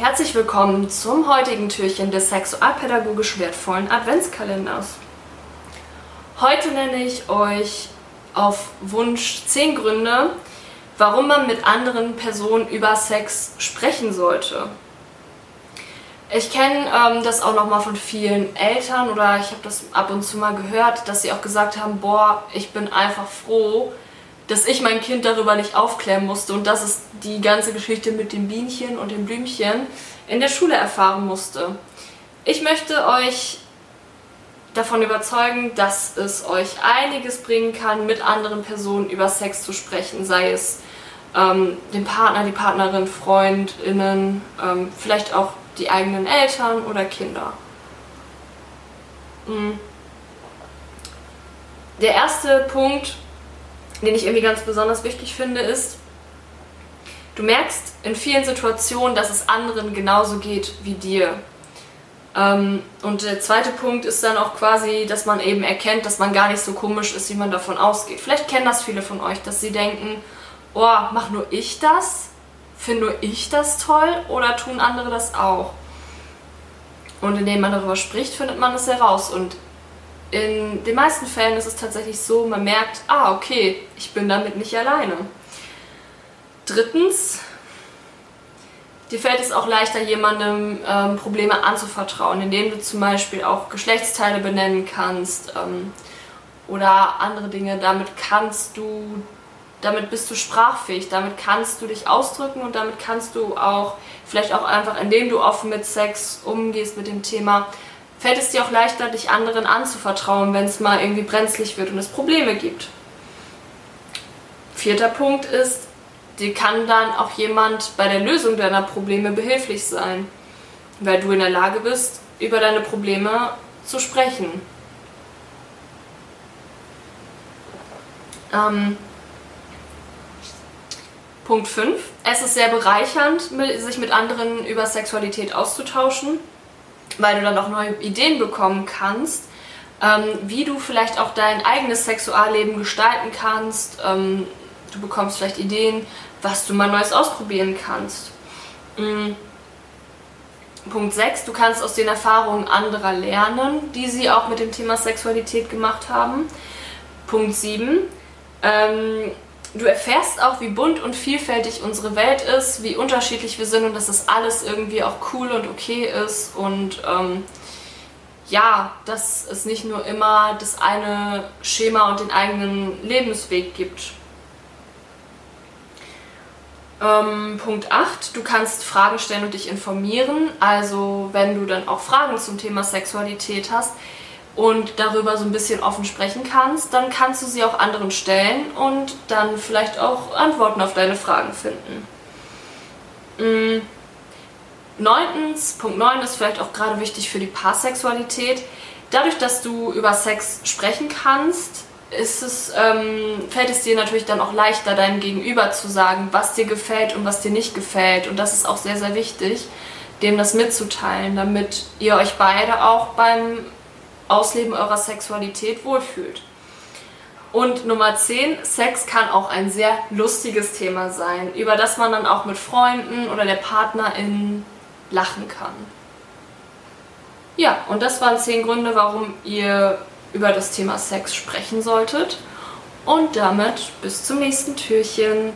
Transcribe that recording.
Herzlich willkommen zum heutigen Türchen des sexualpädagogisch wertvollen Adventskalenders. Heute nenne ich euch auf Wunsch 10 Gründe, warum man mit anderen Personen über Sex sprechen sollte. Ich kenne ähm, das auch nochmal von vielen Eltern oder ich habe das ab und zu mal gehört, dass sie auch gesagt haben, boah, ich bin einfach froh, dass ich mein Kind darüber nicht aufklären musste und dass es die ganze Geschichte mit dem Bienchen und dem Blümchen in der Schule erfahren musste. Ich möchte euch davon überzeugen, dass es euch einiges bringen kann, mit anderen Personen über Sex zu sprechen, sei es ähm, den Partner, die Partnerin, Freundinnen, ähm, vielleicht auch die eigenen Eltern oder Kinder. Mhm. Der erste Punkt, den ich irgendwie ganz besonders wichtig finde, ist, du merkst in vielen Situationen, dass es anderen genauso geht wie dir. Ähm, und der zweite Punkt ist dann auch quasi, dass man eben erkennt, dass man gar nicht so komisch ist, wie man davon ausgeht. Vielleicht kennen das viele von euch, dass sie denken, oh, mach nur ich das? Finde nur ich das toll oder tun andere das auch? Und indem man darüber spricht, findet man es heraus. Und in den meisten Fällen ist es tatsächlich so, man merkt, ah, okay, ich bin damit nicht alleine. Drittens, dir fällt es auch leichter, jemandem ähm, Probleme anzuvertrauen, indem du zum Beispiel auch Geschlechtsteile benennen kannst ähm, oder andere Dinge. Damit kannst du, damit bist du sprachfähig, damit kannst du dich ausdrücken und damit kannst du auch, vielleicht auch einfach, indem du offen mit Sex umgehst, mit dem Thema, fällt es dir auch leichter, dich anderen anzuvertrauen, wenn es mal irgendwie brenzlig wird und es Probleme gibt. Vierter Punkt ist, dir kann dann auch jemand bei der Lösung deiner Probleme behilflich sein, weil du in der Lage bist, über deine Probleme zu sprechen. Ähm, Punkt 5. Es ist sehr bereichernd, sich mit anderen über Sexualität auszutauschen weil du dann auch neue Ideen bekommen kannst, ähm, wie du vielleicht auch dein eigenes Sexualleben gestalten kannst. Ähm, du bekommst vielleicht Ideen, was du mal Neues ausprobieren kannst. Mhm. Punkt 6, du kannst aus den Erfahrungen anderer lernen, die sie auch mit dem Thema Sexualität gemacht haben. Punkt 7, ähm, du erfährst auch, wie bunt und vielfältig unsere Welt ist, wie unterschiedlich wir sind und dass das alles irgendwie auch cool und okay ist und ähm, ja, dass es nicht nur immer das eine Schema und den eigenen Lebensweg gibt. Ähm, Punkt 8, du kannst Fragen stellen und dich informieren. Also wenn du dann auch Fragen zum Thema Sexualität hast, und darüber so ein bisschen offen sprechen kannst, dann kannst du sie auch anderen stellen und dann vielleicht auch Antworten auf deine Fragen finden. Mhm. Neuntens, Punkt 9 ist vielleicht auch gerade wichtig für die Paarsexualität. Dadurch, dass du über Sex sprechen kannst, es, ähm, fällt es dir natürlich dann auch leichter, deinem Gegenüber zu sagen, was dir gefällt und was dir nicht gefällt. Und das ist auch sehr, sehr wichtig, dem das mitzuteilen, damit ihr euch beide auch beim Ausleben eurer Sexualität wohlfühlt. Und Nummer 10, Sex kann auch ein sehr lustiges Thema sein, über das man dann auch mit Freunden oder der Partnerin lachen kann. Ja, und das waren 10 Gründe, warum ihr über das Thema Sex sprechen solltet. Und damit bis zum nächsten Türchen.